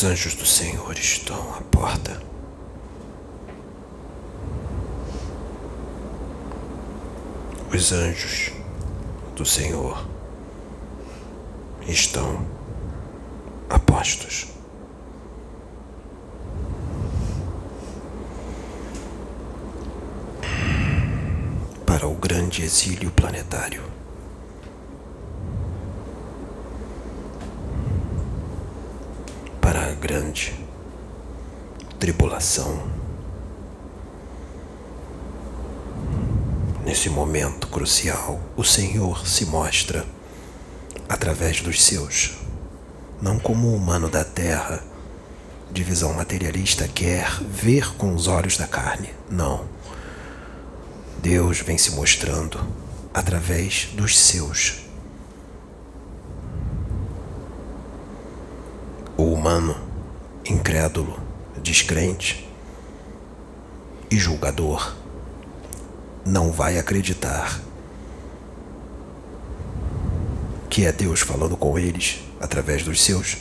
Os anjos do Senhor estão à porta. Os anjos do Senhor estão apostos. Para o grande exílio planetário. Para a grande tribulação. Nesse momento crucial, o Senhor se mostra através dos seus, não como o humano da terra, de visão materialista, quer ver com os olhos da carne. Não. Deus vem se mostrando através dos seus. O humano, incrédulo, descrente e julgador, não vai acreditar que é Deus falando com eles através dos seus.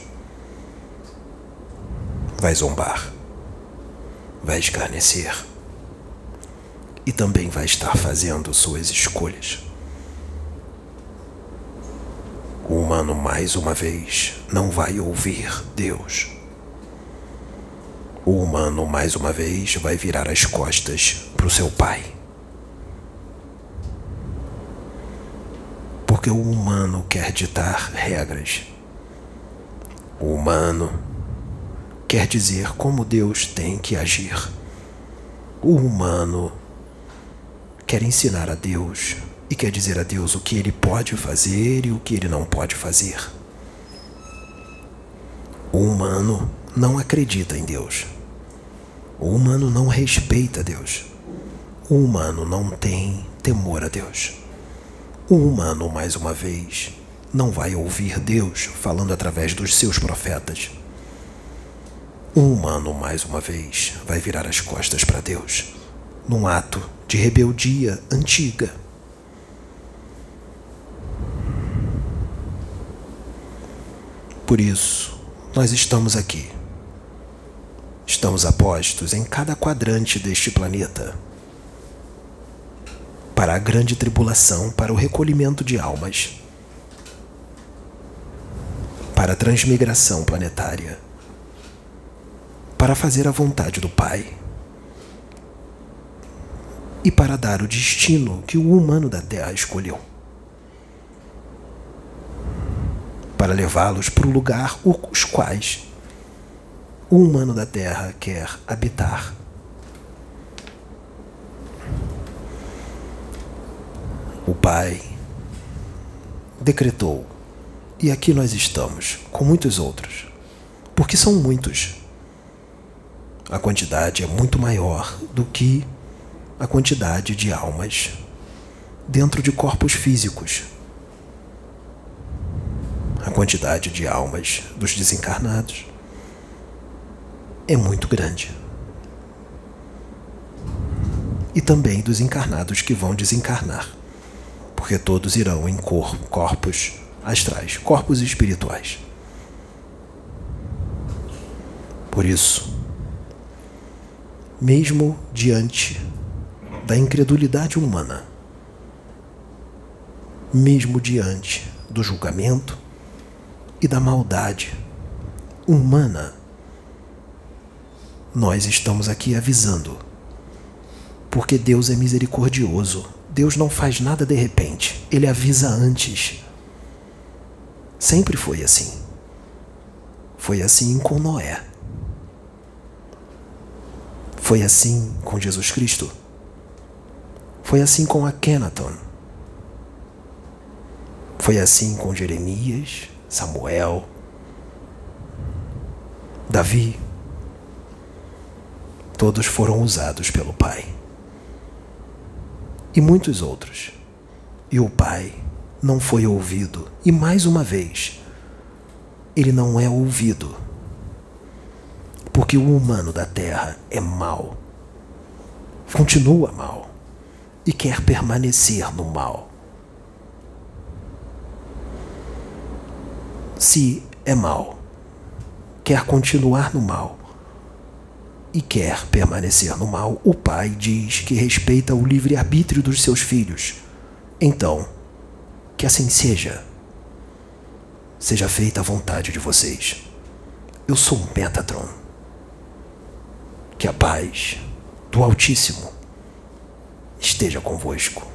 Vai zombar, vai escarnecer e também vai estar fazendo suas escolhas. O humano, mais uma vez, não vai ouvir Deus. O humano, mais uma vez, vai virar as costas para o seu pai. Porque o humano quer ditar regras. O humano quer dizer como Deus tem que agir. O humano quer ensinar a Deus e quer dizer a Deus o que ele pode fazer e o que ele não pode fazer. O humano não acredita em Deus. O humano não respeita Deus. O humano não tem temor a Deus. O humano, mais uma vez, não vai ouvir Deus falando através dos seus profetas. O humano, mais uma vez, vai virar as costas para Deus, num ato de rebeldia antiga. Por isso, nós estamos aqui. Estamos apostos em cada quadrante deste planeta. Para a grande tribulação, para o recolhimento de almas, para a transmigração planetária, para fazer a vontade do Pai. E para dar o destino que o humano da Terra escolheu. para levá-los para o lugar os quais o humano da terra quer habitar. O Pai decretou, e aqui nós estamos, com muitos outros, porque são muitos. A quantidade é muito maior do que a quantidade de almas dentro de corpos físicos a quantidade de almas dos desencarnados é muito grande. E também dos encarnados que vão desencarnar, porque todos irão em cor, corpos astrais, corpos espirituais. Por isso, mesmo diante da incredulidade humana, mesmo diante do julgamento, e da maldade humana. Nós estamos aqui avisando, porque Deus é misericordioso. Deus não faz nada de repente, ele avisa antes. Sempre foi assim. Foi assim com Noé. Foi assim com Jesus Cristo. Foi assim com Akenaton. Foi assim com Jeremias, Samuel, Davi, todos foram usados pelo Pai. E muitos outros. E o Pai não foi ouvido. E mais uma vez, ele não é ouvido. Porque o humano da terra é mau. Continua mal. E quer permanecer no mal. se é mal, quer continuar no mal e quer permanecer no mal, o pai diz que respeita o livre-arbítrio dos seus filhos. Então, que assim seja. Seja feita a vontade de vocês. Eu sou Metatron. Que a paz do Altíssimo esteja convosco.